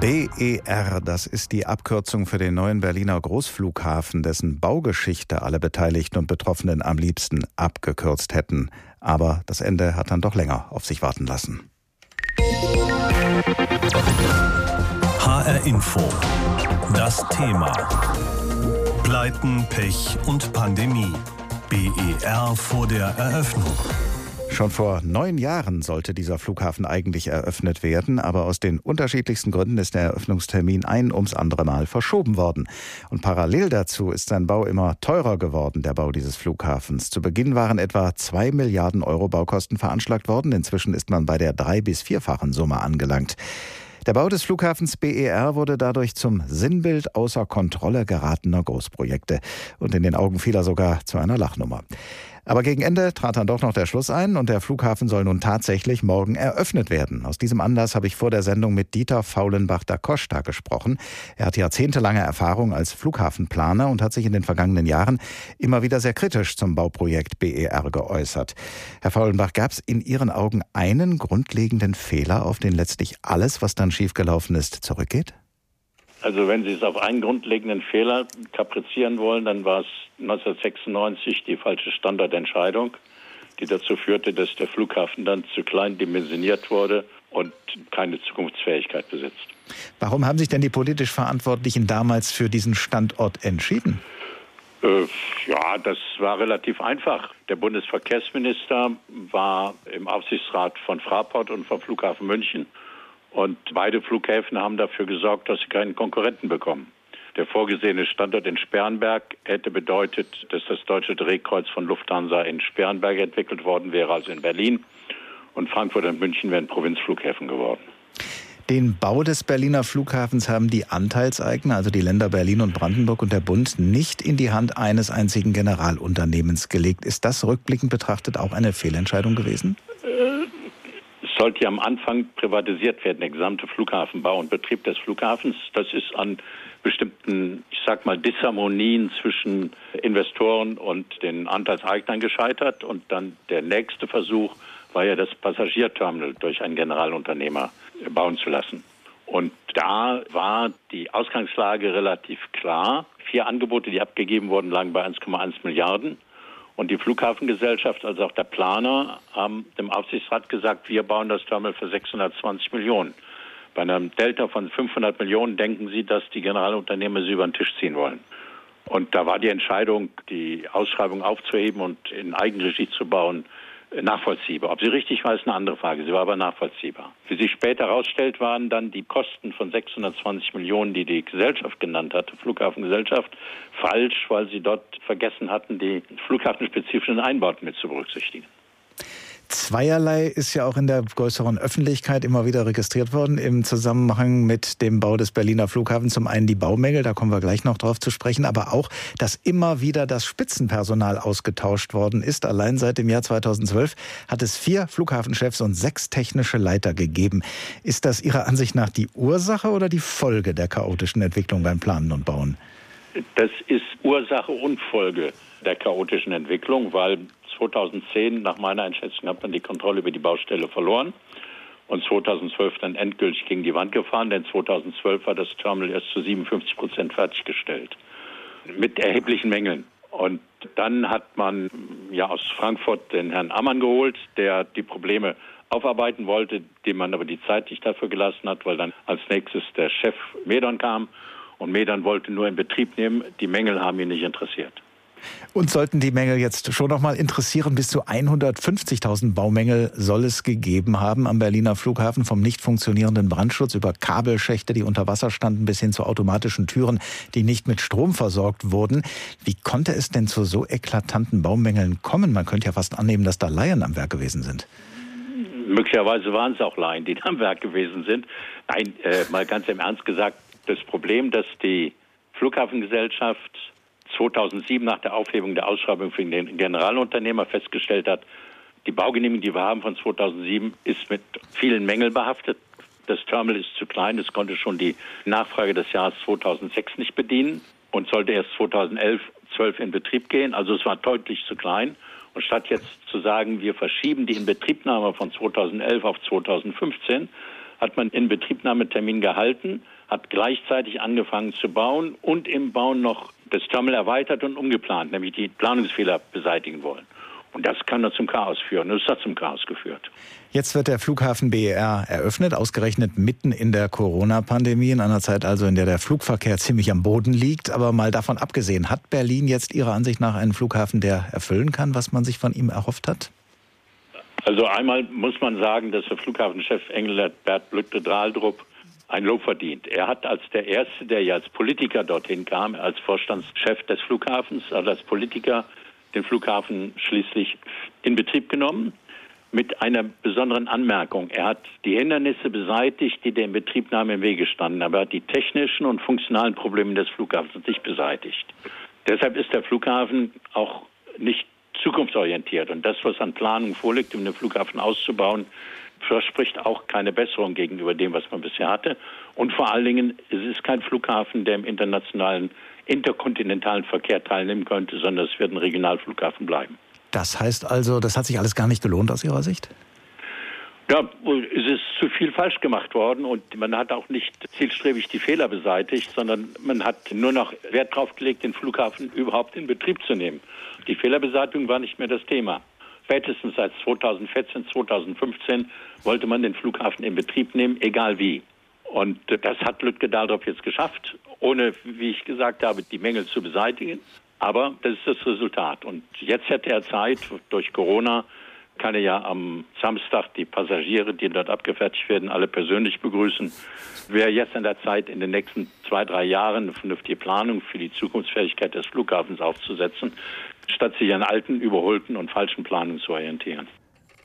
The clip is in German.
BER, das ist die Abkürzung für den neuen Berliner Großflughafen, dessen Baugeschichte alle Beteiligten und Betroffenen am liebsten abgekürzt hätten. Aber das Ende hat dann doch länger auf sich warten lassen. HR Info. Das Thema. Pleiten, Pech und Pandemie. BER vor der Eröffnung. Schon vor neun Jahren sollte dieser Flughafen eigentlich eröffnet werden, aber aus den unterschiedlichsten Gründen ist der Eröffnungstermin ein ums andere Mal verschoben worden. Und parallel dazu ist sein Bau immer teurer geworden, der Bau dieses Flughafens. Zu Beginn waren etwa zwei Milliarden Euro Baukosten veranschlagt worden. Inzwischen ist man bei der drei- bis vierfachen Summe angelangt. Der Bau des Flughafens BER wurde dadurch zum Sinnbild außer Kontrolle geratener Großprojekte und in den Augen vieler sogar zu einer Lachnummer. Aber gegen Ende trat dann doch noch der Schluss ein und der Flughafen soll nun tatsächlich morgen eröffnet werden. Aus diesem Anlass habe ich vor der Sendung mit Dieter Faulenbach da Costa gesprochen. Er hat jahrzehntelange Erfahrung als Flughafenplaner und hat sich in den vergangenen Jahren immer wieder sehr kritisch zum Bauprojekt BER geäußert. Herr Faulenbach, gab es in Ihren Augen einen grundlegenden Fehler, auf den letztlich alles, was dann schiefgelaufen ist, zurückgeht? Also wenn Sie es auf einen grundlegenden Fehler kaprizieren wollen, dann war es 1996 die falsche Standardentscheidung, die dazu führte, dass der Flughafen dann zu klein dimensioniert wurde und keine Zukunftsfähigkeit besitzt. Warum haben sich denn die politisch Verantwortlichen damals für diesen Standort entschieden? Äh, ja, das war relativ einfach. Der Bundesverkehrsminister war im Aufsichtsrat von Fraport und vom Flughafen München und beide Flughäfen haben dafür gesorgt, dass sie keinen Konkurrenten bekommen. Der vorgesehene Standort in Sperrenberg hätte bedeutet, dass das deutsche Drehkreuz von Lufthansa in Sperrenberg entwickelt worden wäre, also in Berlin. Und Frankfurt und München wären Provinzflughäfen geworden. Den Bau des Berliner Flughafens haben die Anteilseigner, also die Länder Berlin und Brandenburg und der Bund, nicht in die Hand eines einzigen Generalunternehmens gelegt. Ist das rückblickend betrachtet auch eine Fehlentscheidung gewesen? Sollte ja am Anfang privatisiert werden, der gesamte Flughafenbau und Betrieb des Flughafens. Das ist an bestimmten, ich sag mal, Disharmonien zwischen Investoren und den Anteilseignern gescheitert. Und dann der nächste Versuch war ja das Passagierterminal durch einen Generalunternehmer bauen zu lassen. Und da war die Ausgangslage relativ klar. Vier Angebote, die abgegeben wurden, lagen bei 1,1 Milliarden. Und die Flughafengesellschaft, also auch der Planer, haben dem Aufsichtsrat gesagt, wir bauen das Terminal für 620 Millionen. Bei einem Delta von 500 Millionen denken Sie, dass die Generalunternehmer sie über den Tisch ziehen wollen. Und da war die Entscheidung, die Ausschreibung aufzuheben und in Eigenregie zu bauen, nachvollziehbar. Ob sie richtig war, ist eine andere Frage. Sie war aber nachvollziehbar. Wie sich später herausstellt, waren dann die Kosten von 620 Millionen, die die Gesellschaft genannt hatte, Flughafengesellschaft, falsch, weil sie dort vergessen hatten, die flughafenspezifischen Einbauten mit zu berücksichtigen. Zweierlei ist ja auch in der größeren Öffentlichkeit immer wieder registriert worden im Zusammenhang mit dem Bau des Berliner Flughafens. Zum einen die Baumängel, da kommen wir gleich noch drauf zu sprechen, aber auch, dass immer wieder das Spitzenpersonal ausgetauscht worden ist. Allein seit dem Jahr 2012 hat es vier Flughafenchefs und sechs technische Leiter gegeben. Ist das Ihrer Ansicht nach die Ursache oder die Folge der chaotischen Entwicklung beim Planen und Bauen? Das ist Ursache und Folge der chaotischen Entwicklung, weil 2010 nach meiner Einschätzung hat man die Kontrolle über die Baustelle verloren und 2012 dann endgültig gegen die Wand gefahren, denn 2012 war das Terminal erst zu 57 Prozent fertiggestellt mit erheblichen Mängeln. Und dann hat man ja aus Frankfurt den Herrn Ammann geholt, der die Probleme aufarbeiten wollte, dem man aber die Zeit nicht dafür gelassen hat, weil dann als nächstes der Chef Medon kam und Medon wollte nur in Betrieb nehmen. Die Mängel haben ihn nicht interessiert. Und sollten die Mängel jetzt schon noch mal interessieren, bis zu 150.000 Baumängel soll es gegeben haben am Berliner Flughafen, vom nicht funktionierenden Brandschutz über Kabelschächte, die unter Wasser standen, bis hin zu automatischen Türen, die nicht mit Strom versorgt wurden. Wie konnte es denn zu so eklatanten Baumängeln kommen? Man könnte ja fast annehmen, dass da Laien am Werk gewesen sind. Möglicherweise waren es auch Laien, die am Werk gewesen sind. Nein, äh, mal ganz im Ernst gesagt, das Problem, dass die Flughafengesellschaft 2007 nach der Aufhebung der Ausschreibung für den Generalunternehmer festgestellt hat, die Baugenehmigung, die wir haben von 2007, ist mit vielen Mängeln behaftet. Das Terminal ist zu klein, es konnte schon die Nachfrage des Jahres 2006 nicht bedienen und sollte erst 2011, 12 in Betrieb gehen. Also es war deutlich zu klein. Und statt jetzt zu sagen, wir verschieben die Inbetriebnahme von 2011 auf 2015, hat man Inbetriebnahmetermin gehalten, hat gleichzeitig angefangen zu bauen und im Bauen noch das Terminal erweitert und umgeplant, nämlich die Planungsfehler beseitigen wollen. Und das kann dann zum Chaos führen. Das hat zum Chaos geführt. Jetzt wird der Flughafen BER eröffnet, ausgerechnet mitten in der Corona-Pandemie, in einer Zeit also, in der der Flugverkehr ziemlich am Boden liegt. Aber mal davon abgesehen, hat Berlin jetzt Ihrer Ansicht nach einen Flughafen, der erfüllen kann, was man sich von ihm erhofft hat? Also einmal muss man sagen, dass der Flughafenchef Engelbert Blütte-Drahldrup ein Lob verdient. Er hat als der Erste, der ja als Politiker dorthin kam, als Vorstandschef des Flughafens, also als Politiker, den Flughafen schließlich in Betrieb genommen. Mit einer besonderen Anmerkung. Er hat die Hindernisse beseitigt, die der Inbetriebnahme im Wege standen, aber er hat die technischen und funktionalen Probleme des Flughafens nicht beseitigt. Deshalb ist der Flughafen auch nicht zukunftsorientiert. Und das, was an Planung vorliegt, um den Flughafen auszubauen, verspricht auch keine Besserung gegenüber dem, was man bisher hatte. Und vor allen Dingen, es ist kein Flughafen, der im internationalen, interkontinentalen Verkehr teilnehmen könnte, sondern es wird ein Regionalflughafen bleiben. Das heißt also, das hat sich alles gar nicht gelohnt aus Ihrer Sicht? Ja, es ist zu viel falsch gemacht worden und man hat auch nicht zielstrebig die Fehler beseitigt, sondern man hat nur noch Wert darauf gelegt, den Flughafen überhaupt in Betrieb zu nehmen. Die Fehlerbeseitigung war nicht mehr das Thema. Spätestens seit 2014, 2015 wollte man den Flughafen in Betrieb nehmen, egal wie. Und das hat Lütke Dahldorf jetzt geschafft, ohne, wie ich gesagt habe, die Mängel zu beseitigen. Aber das ist das Resultat. Und jetzt hätte er Zeit, durch Corona kann er ja am Samstag die Passagiere, die dort abgefertigt werden, alle persönlich begrüßen. Wäre jetzt an der Zeit, in den nächsten zwei, drei Jahren eine vernünftige Planung für die Zukunftsfähigkeit des Flughafens aufzusetzen, statt sich an alten, überholten und falschen Planungen zu orientieren.